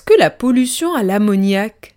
Que la pollution à l'ammoniac?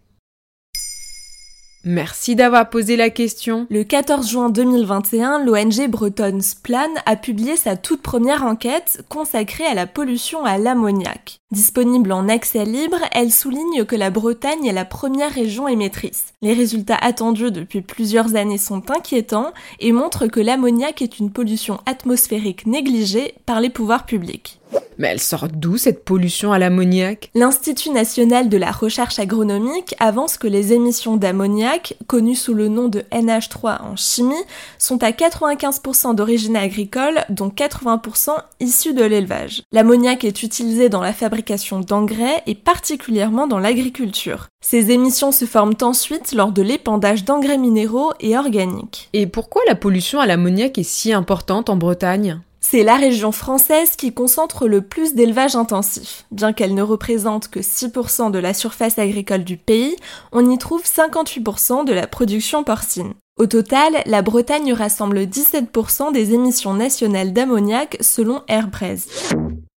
Merci d'avoir posé la question. Le 14 juin 2021, l'ONG bretonne Splan a publié sa toute première enquête consacrée à la pollution à l'ammoniac. Disponible en accès libre, elle souligne que la Bretagne est la première région émettrice. Les résultats attendus depuis plusieurs années sont inquiétants et montrent que l'ammoniac est une pollution atmosphérique négligée par les pouvoirs publics. Mais elle sort d'où cette pollution à l'ammoniac? L'Institut national de la recherche agronomique avance que les émissions d'ammoniac, connues sous le nom de NH3 en chimie, sont à 95% d'origine agricole, dont 80% issus de l'élevage. L'ammoniac est utilisé dans la fabrication d'engrais et particulièrement dans l'agriculture. Ces émissions se forment ensuite lors de l'épandage d'engrais minéraux et organiques. Et pourquoi la pollution à l'ammoniac est si importante en Bretagne? C'est la région française qui concentre le plus d'élevage intensif. Bien qu'elle ne représente que 6% de la surface agricole du pays, on y trouve 58% de la production porcine. Au total, la Bretagne rassemble 17% des émissions nationales d'ammoniac selon Airpress.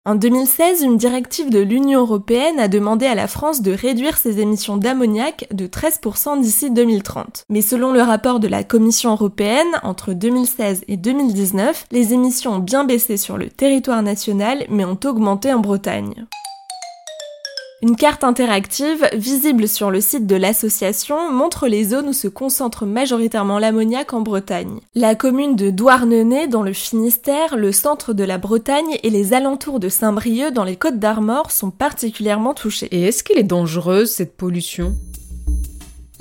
En 2016, une directive de l'Union européenne a demandé à la France de réduire ses émissions d'ammoniac de 13% d'ici 2030. Mais selon le rapport de la Commission européenne, entre 2016 et 2019, les émissions ont bien baissé sur le territoire national mais ont augmenté en Bretagne. Une carte interactive, visible sur le site de l'association, montre les zones où se concentre majoritairement l'ammoniac en Bretagne. La commune de Douarnenez dans le Finistère, le centre de la Bretagne et les alentours de Saint-Brieuc dans les Côtes d'Armor sont particulièrement touchés. Et est-ce qu'elle est dangereuse cette pollution?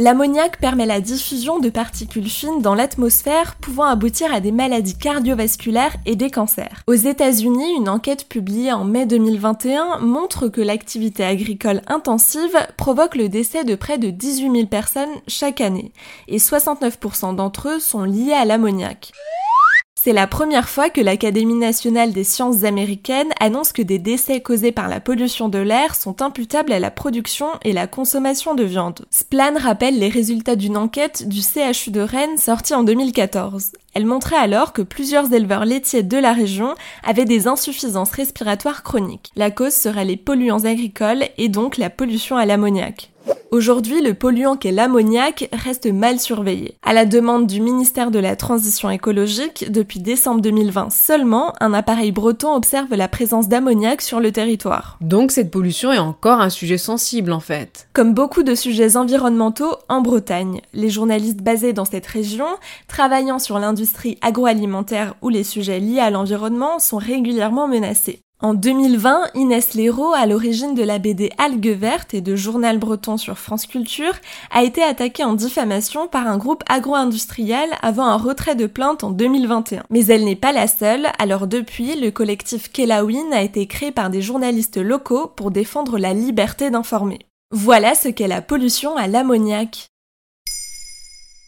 L'ammoniac permet la diffusion de particules fines dans l'atmosphère pouvant aboutir à des maladies cardiovasculaires et des cancers. Aux États-Unis, une enquête publiée en mai 2021 montre que l'activité agricole intensive provoque le décès de près de 18 000 personnes chaque année et 69% d'entre eux sont liés à l'ammoniac. C'est la première fois que l'Académie nationale des sciences américaines annonce que des décès causés par la pollution de l'air sont imputables à la production et la consommation de viande. Splan rappelle les résultats d'une enquête du CHU de Rennes sortie en 2014. Elle montrait alors que plusieurs éleveurs laitiers de la région avaient des insuffisances respiratoires chroniques. La cause serait les polluants agricoles et donc la pollution à l'ammoniac. Aujourd'hui, le polluant qu'est l'ammoniac reste mal surveillé. À la demande du ministère de la Transition écologique, depuis décembre 2020 seulement, un appareil breton observe la présence d'ammoniac sur le territoire. Donc cette pollution est encore un sujet sensible en fait. Comme beaucoup de sujets environnementaux en Bretagne, les journalistes basés dans cette région, travaillant sur l'industrie agroalimentaire ou les sujets liés à l'environnement, sont régulièrement menacés. En 2020, Inès Léraud, à l'origine de la BD Algues Vertes et de Journal Breton sur France Culture, a été attaquée en diffamation par un groupe agro-industriel avant un retrait de plainte en 2021. Mais elle n'est pas la seule, alors depuis, le collectif Kelawin a été créé par des journalistes locaux pour défendre la liberté d'informer. Voilà ce qu'est la pollution à l'ammoniac.